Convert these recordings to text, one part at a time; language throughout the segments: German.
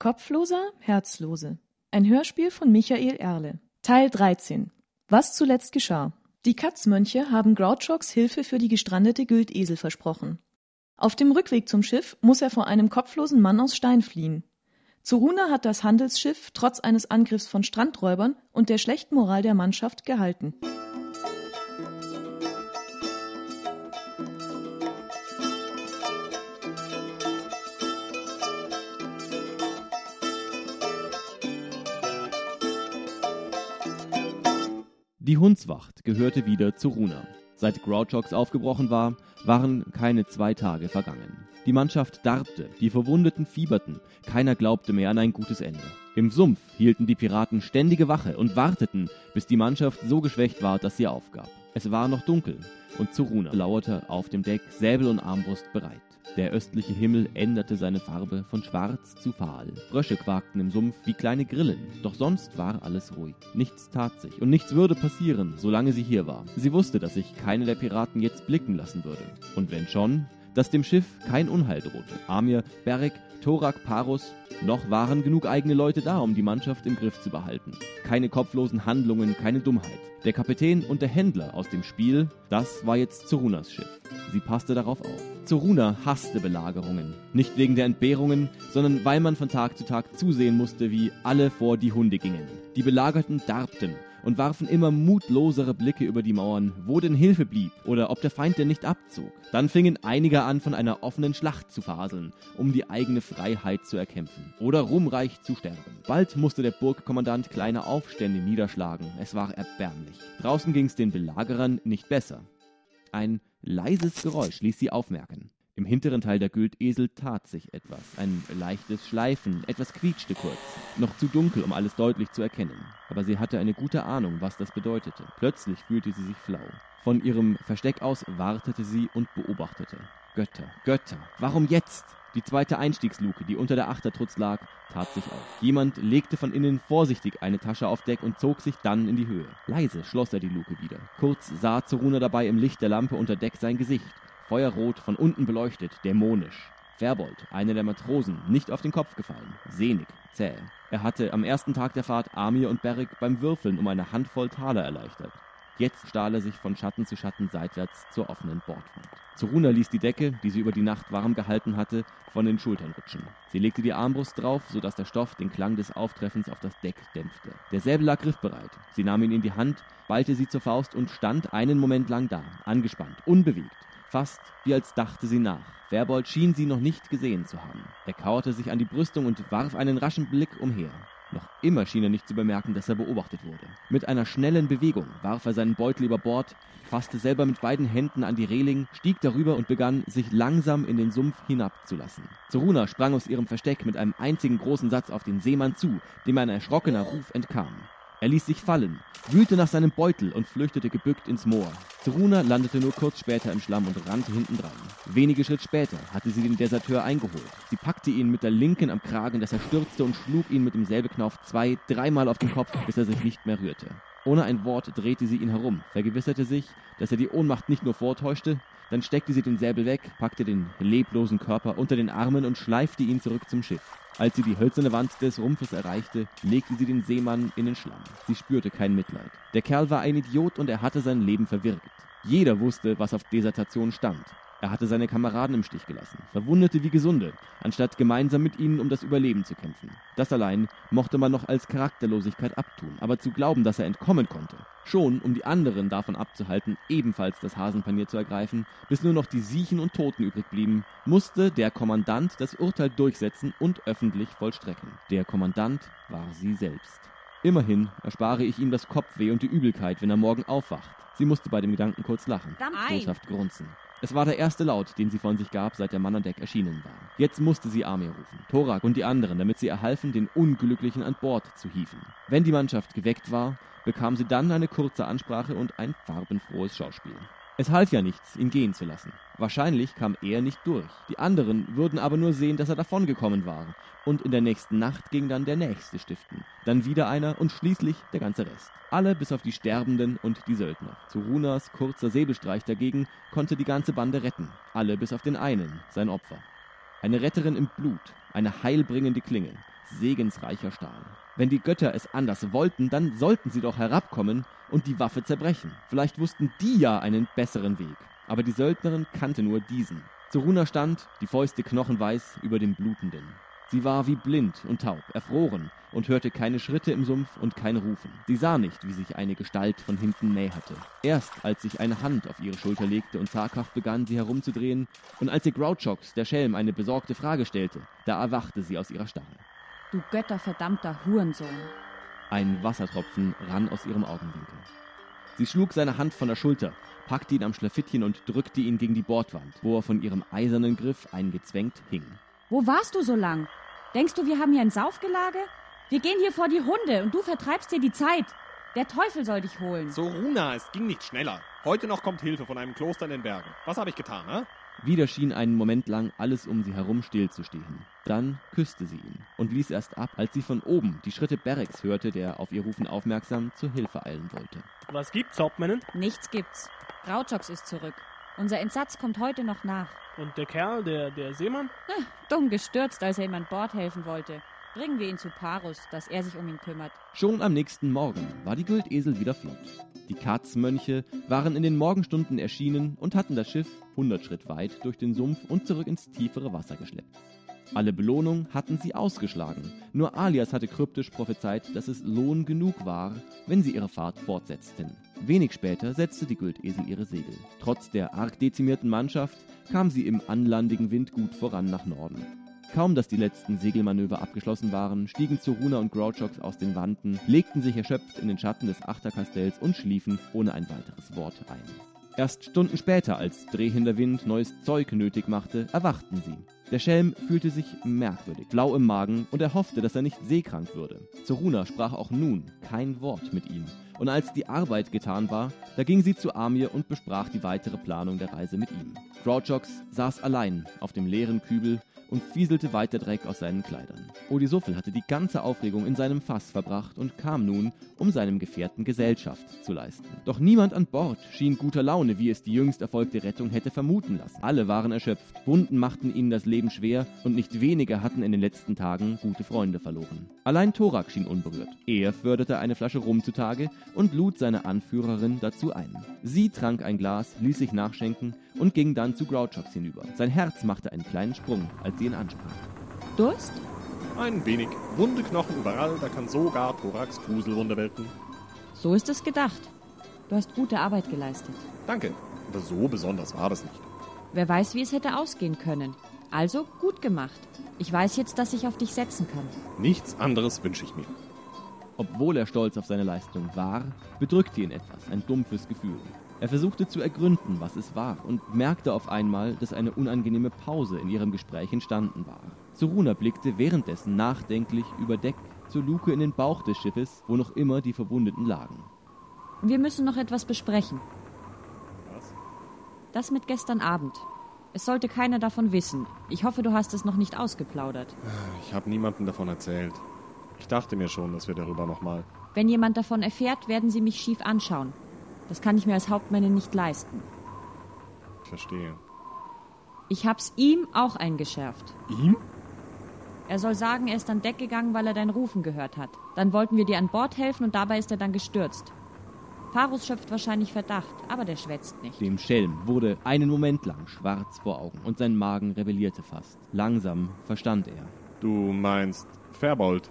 Kopfloser, Herzlose. Ein Hörspiel von Michael Erle. Teil 13. Was zuletzt geschah. Die Katzmönche haben Grouchoks Hilfe für die gestrandete Güldesel versprochen. Auf dem Rückweg zum Schiff muss er vor einem kopflosen Mann aus Stein fliehen. Zuruna hat das Handelsschiff trotz eines Angriffs von Strandräubern und der schlechten Moral der Mannschaft gehalten. Die Hundswacht gehörte wieder zu Runa. Seit Grouchox aufgebrochen war, waren keine zwei Tage vergangen. Die Mannschaft darbte, die Verwundeten fieberten, keiner glaubte mehr an ein gutes Ende. Im Sumpf hielten die Piraten ständige Wache und warteten, bis die Mannschaft so geschwächt war, dass sie aufgab. Es war noch dunkel und Zuruna lauerte auf dem Deck, Säbel und Armbrust bereit. Der östliche Himmel änderte seine Farbe von schwarz zu fahl. Frösche quakten im Sumpf wie kleine Grillen, doch sonst war alles ruhig. Nichts tat sich und nichts würde passieren, solange sie hier war. Sie wusste, dass sich keine der Piraten jetzt blicken lassen würde. Und wenn schon, dass dem Schiff kein Unheil drohte. Amir, Beric, Thorak, Parus, noch waren genug eigene Leute da, um die Mannschaft im Griff zu behalten. Keine kopflosen Handlungen, keine Dummheit. Der Kapitän und der Händler aus dem Spiel, das war jetzt Zorunas Schiff. Sie passte darauf auf. Zoruna hasste Belagerungen. Nicht wegen der Entbehrungen, sondern weil man von Tag zu Tag zusehen musste, wie alle vor die Hunde gingen. Die Belagerten darbten und warfen immer mutlosere Blicke über die Mauern, wo denn Hilfe blieb oder ob der Feind denn nicht abzog. Dann fingen einige an, von einer offenen Schlacht zu faseln, um die eigene Freiheit zu erkämpfen oder ruhmreich zu sterben. Bald musste der Burgkommandant kleine Aufstände niederschlagen. Es war erbärmlich. Draußen ging es den Belagerern nicht besser. Ein leises Geräusch ließ sie aufmerken. Im hinteren Teil der Güldesel tat sich etwas. Ein leichtes Schleifen, etwas quietschte kurz. Noch zu dunkel, um alles deutlich zu erkennen. Aber sie hatte eine gute Ahnung, was das bedeutete. Plötzlich fühlte sie sich flau. Von ihrem Versteck aus wartete sie und beobachtete. Götter, Götter, warum jetzt? Die zweite Einstiegsluke, die unter der Achtertrutz lag, tat sich auf. Jemand legte von innen vorsichtig eine Tasche auf Deck und zog sich dann in die Höhe. Leise schloss er die Luke wieder. Kurz sah Zoruna dabei im Licht der Lampe unter Deck sein Gesicht feuerrot, von unten beleuchtet, dämonisch. Verbold, einer der Matrosen, nicht auf den Kopf gefallen, sehnig, zäh. Er hatte am ersten Tag der Fahrt Amir und Beric beim Würfeln um eine Handvoll Taler erleichtert. Jetzt stahl er sich von Schatten zu Schatten seitwärts zur offenen Bordwand. Zoruna ließ die Decke, die sie über die Nacht warm gehalten hatte, von den Schultern rutschen. Sie legte die Armbrust drauf, sodass der Stoff den Klang des Auftreffens auf das Deck dämpfte. Der Säbel lag griffbereit. Sie nahm ihn in die Hand, ballte sie zur Faust und stand einen Moment lang da, angespannt, unbewegt fast wie als dachte sie nach. Werbold schien sie noch nicht gesehen zu haben. Er kauerte sich an die Brüstung und warf einen raschen Blick umher. Noch immer schien er nicht zu bemerken, dass er beobachtet wurde. Mit einer schnellen Bewegung warf er seinen Beutel über Bord, fasste selber mit beiden Händen an die Reling, stieg darüber und begann, sich langsam in den Sumpf hinabzulassen. Zoruna sprang aus ihrem Versteck mit einem einzigen großen Satz auf den Seemann zu, dem ein erschrockener Ruf entkam. Er ließ sich fallen, wühlte nach seinem Beutel und flüchtete gebückt ins Moor. Zeruna landete nur kurz später im Schlamm und rannte hintendran. Wenige Schritt später hatte sie den Deserteur eingeholt. Sie packte ihn mit der linken am Kragen, dass er stürzte und schlug ihn mit dem Säbelknauf zwei, dreimal auf den Kopf, bis er sich nicht mehr rührte. Ohne ein Wort drehte sie ihn herum, vergewisserte sich, dass er die Ohnmacht nicht nur vortäuschte, dann steckte sie den Säbel weg, packte den leblosen Körper unter den Armen und schleifte ihn zurück zum Schiff. Als sie die hölzerne Wand des Rumpfes erreichte, legte sie den Seemann in den Schlamm. Sie spürte kein Mitleid. Der Kerl war ein Idiot und er hatte sein Leben verwirkt. Jeder wusste, was auf Desertation stand. Er hatte seine Kameraden im Stich gelassen, verwundete wie Gesunde, anstatt gemeinsam mit ihnen um das Überleben zu kämpfen. Das allein mochte man noch als Charakterlosigkeit abtun, aber zu glauben, dass er entkommen konnte, schon um die anderen davon abzuhalten, ebenfalls das Hasenpanier zu ergreifen, bis nur noch die Siechen und Toten übrig blieben, musste der Kommandant das Urteil durchsetzen und öffentlich vollstrecken. Der Kommandant war sie selbst. Immerhin erspare ich ihm das Kopfweh und die Übelkeit, wenn er morgen aufwacht. Sie musste bei dem Gedanken kurz lachen, boshaft grunzen. Es war der erste Laut, den sie von sich gab, seit der Mann an Deck erschienen war. Jetzt musste sie Amir rufen, Thorak und die anderen, damit sie erhalfen, den Unglücklichen an Bord zu hieven. Wenn die Mannschaft geweckt war, bekam sie dann eine kurze Ansprache und ein farbenfrohes Schauspiel. Es half ja nichts, ihn gehen zu lassen. Wahrscheinlich kam er nicht durch. Die anderen würden aber nur sehen, dass er davongekommen war. Und in der nächsten Nacht ging dann der nächste stiften. Dann wieder einer und schließlich der ganze Rest. Alle bis auf die Sterbenden und die Söldner. Zu Runas kurzer Säbelstreich dagegen konnte die ganze Bande retten. Alle bis auf den einen, sein Opfer. Eine Retterin im Blut, eine heilbringende Klinge. Segensreicher Stahl. Wenn die Götter es anders wollten, dann sollten sie doch herabkommen und die Waffe zerbrechen. Vielleicht wussten die ja einen besseren Weg. Aber die Söldnerin kannte nur diesen. Zoruna stand, die Fäuste knochenweiß, über dem Blutenden. Sie war wie blind und taub, erfroren und hörte keine Schritte im Sumpf und kein Rufen. Sie sah nicht, wie sich eine Gestalt von hinten näherte. Erst als sich eine Hand auf ihre Schulter legte und zaghaft begann, sie herumzudrehen, und als ihr Grouchox, der Schelm, eine besorgte Frage stellte, da erwachte sie aus ihrer Starre. Du götterverdammter Hurensohn. Ein Wassertropfen rann aus ihrem Augenwinkel. Sie schlug seine Hand von der Schulter, packte ihn am Schlafittchen und drückte ihn gegen die Bordwand, wo er von ihrem eisernen Griff eingezwängt hing. Wo warst du so lang? Denkst du, wir haben hier ein Saufgelage? Wir gehen hier vor die Hunde und du vertreibst dir die Zeit. Der Teufel soll dich holen. So, Runa, es ging nicht schneller. Heute noch kommt Hilfe von einem Kloster in den Bergen. Was habe ich getan, hä? Wieder schien einen Moment lang alles um sie herum stillzustehen. Dann küsste sie ihn und ließ erst ab, als sie von oben die Schritte Bereks hörte, der auf ihr Rufen aufmerksam zur Hilfe eilen wollte. Was gibt's, Hauptmännin? Nichts gibt's. Grautox ist zurück. Unser Entsatz kommt heute noch nach. Und der Kerl, der, der Seemann? Hm, dumm gestürzt, als er ihm an Bord helfen wollte. Bringen wir ihn zu Parus, dass er sich um ihn kümmert. Schon am nächsten Morgen war die Güldesel wieder flott. Die Katzmönche waren in den Morgenstunden erschienen und hatten das Schiff 100 Schritt weit durch den Sumpf und zurück ins tiefere Wasser geschleppt. Alle Belohnung hatten sie ausgeschlagen. Nur Alias hatte kryptisch prophezeit, dass es Lohn genug war, wenn sie ihre Fahrt fortsetzten. Wenig später setzte die Güldesel ihre Segel. Trotz der arg dezimierten Mannschaft kam sie im anlandigen Wind gut voran nach Norden. Kaum, dass die letzten Segelmanöver abgeschlossen waren, stiegen Zoruna und Grouchox aus den Wanden, legten sich erschöpft in den Schatten des Achterkastells und schliefen ohne ein weiteres Wort ein. Erst Stunden später, als drehender Wind neues Zeug nötig machte, erwachten sie. Der Schelm fühlte sich merkwürdig, flau im Magen und er hoffte, dass er nicht seekrank würde. Zoruna sprach auch nun kein Wort mit ihm. Und als die Arbeit getan war, da ging sie zu Amir und besprach die weitere Planung der Reise mit ihm. Grouchox saß allein auf dem leeren Kübel und fieselte weiter Dreck aus seinen Kleidern. Odisuffel hatte die ganze Aufregung in seinem Fass verbracht und kam nun, um seinem Gefährten Gesellschaft zu leisten. Doch niemand an Bord schien guter Laune, wie es die jüngst erfolgte Rettung hätte vermuten lassen. Alle waren erschöpft, Wunden machten ihnen das Leben schwer und nicht wenige hatten in den letzten Tagen gute Freunde verloren. Allein Thorak schien unberührt. Er förderte eine Flasche Rum zutage und lud seine Anführerin dazu ein. Sie trank ein Glas, ließ sich nachschenken und ging dann zu Grouchox hinüber. Sein Herz machte einen kleinen Sprung, als sie ihn ansprach. Durst? Ein wenig. Wunde Knochen überall, da kann sogar Thorax Fuselwunde welten. So ist es gedacht. Du hast gute Arbeit geleistet. Danke. Aber so besonders war das nicht. Wer weiß, wie es hätte ausgehen können. Also gut gemacht. Ich weiß jetzt, dass ich auf dich setzen kann. Nichts anderes wünsche ich mir. Obwohl er stolz auf seine Leistung war, bedrückte ihn etwas, ein dumpfes Gefühl. Er versuchte zu ergründen, was es war, und merkte auf einmal, dass eine unangenehme Pause in ihrem Gespräch entstanden war. Suruna blickte währenddessen nachdenklich über Deck zur Luke in den Bauch des Schiffes, wo noch immer die Verwundeten lagen. Wir müssen noch etwas besprechen. Was? Das mit gestern Abend. Es sollte keiner davon wissen. Ich hoffe, du hast es noch nicht ausgeplaudert. Ich habe niemandem davon erzählt. Ich dachte mir schon, dass wir darüber nochmal. Wenn jemand davon erfährt, werden sie mich schief anschauen. Das kann ich mir als Hauptmännin nicht leisten. Verstehe. Ich hab's ihm auch eingeschärft. Ihm? Er soll sagen, er ist an Deck gegangen, weil er dein Rufen gehört hat. Dann wollten wir dir an Bord helfen und dabei ist er dann gestürzt. Parus schöpft wahrscheinlich Verdacht, aber der schwätzt nicht. Dem Schelm wurde einen Moment lang schwarz vor Augen und sein Magen rebellierte fast. Langsam verstand er. Du meinst Verbold?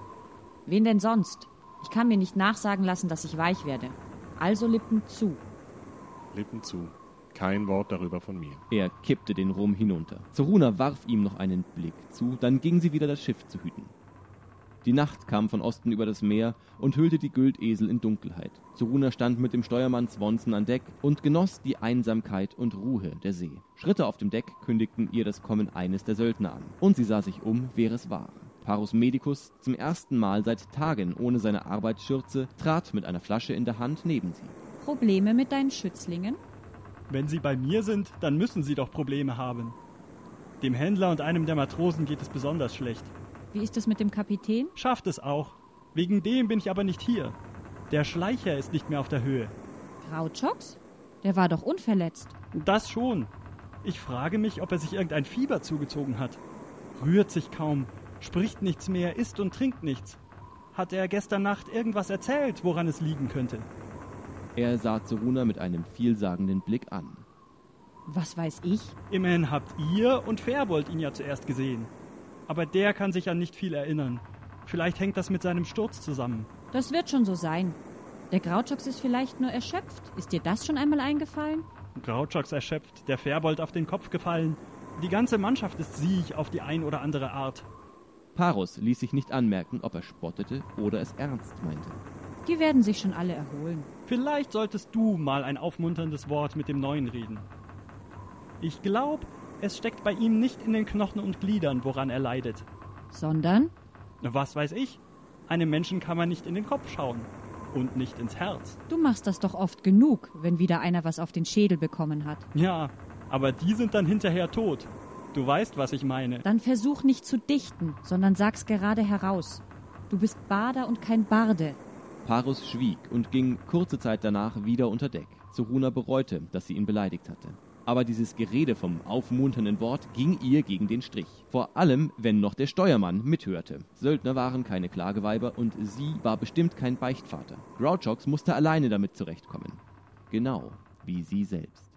Wen denn sonst? Ich kann mir nicht nachsagen lassen, dass ich weich werde. Also Lippen zu. Lippen zu. Kein Wort darüber von mir. Er kippte den Rum hinunter. Zoruna warf ihm noch einen Blick zu, dann ging sie wieder das Schiff zu hüten. Die Nacht kam von Osten über das Meer und hüllte die Güldesel in Dunkelheit. Zoruna stand mit dem Steuermann Swanson an Deck und genoss die Einsamkeit und Ruhe der See. Schritte auf dem Deck kündigten ihr das Kommen eines der Söldner an. Und sie sah sich um, wer es war. Parus Medicus, zum ersten Mal seit Tagen ohne seine Arbeitsschürze, trat mit einer Flasche in der Hand neben sie. Probleme mit deinen Schützlingen? Wenn Sie bei mir sind, dann müssen Sie doch Probleme haben. Dem Händler und einem der Matrosen geht es besonders schlecht. Wie ist es mit dem Kapitän? Schafft es auch. Wegen dem bin ich aber nicht hier. Der Schleicher ist nicht mehr auf der Höhe. Grouchox? Der war doch unverletzt. Das schon. Ich frage mich, ob er sich irgendein Fieber zugezogen hat. Rührt sich kaum. Spricht nichts mehr, isst und trinkt nichts. Hat er gestern Nacht irgendwas erzählt, woran es liegen könnte? Er sah Zoruna mit einem vielsagenden Blick an. Was weiß ich? Immerhin habt ihr und Fairbold ihn ja zuerst gesehen. Aber der kann sich an nicht viel erinnern. Vielleicht hängt das mit seinem Sturz zusammen. Das wird schon so sein. Der Grautschox ist vielleicht nur erschöpft. Ist dir das schon einmal eingefallen? Grautschox erschöpft, der Fairbold auf den Kopf gefallen. Die ganze Mannschaft ist sieg auf die ein oder andere Art. Parus ließ sich nicht anmerken, ob er spottete oder es ernst meinte. Die werden sich schon alle erholen. Vielleicht solltest du mal ein aufmunterndes Wort mit dem Neuen reden. Ich glaube, es steckt bei ihm nicht in den Knochen und Gliedern, woran er leidet. Sondern? Was weiß ich? Einem Menschen kann man nicht in den Kopf schauen. Und nicht ins Herz. Du machst das doch oft genug, wenn wieder einer was auf den Schädel bekommen hat. Ja, aber die sind dann hinterher tot. Du weißt, was ich meine. Dann versuch nicht zu dichten, sondern sag's gerade heraus. Du bist Bader und kein Barde. Parus schwieg und ging kurze Zeit danach wieder unter Deck. Zoruna bereute, dass sie ihn beleidigt hatte. Aber dieses Gerede vom aufmunternden Wort ging ihr gegen den Strich. Vor allem, wenn noch der Steuermann mithörte. Söldner waren keine Klageweiber und sie war bestimmt kein Beichtvater. Grouchox musste alleine damit zurechtkommen. Genau wie sie selbst.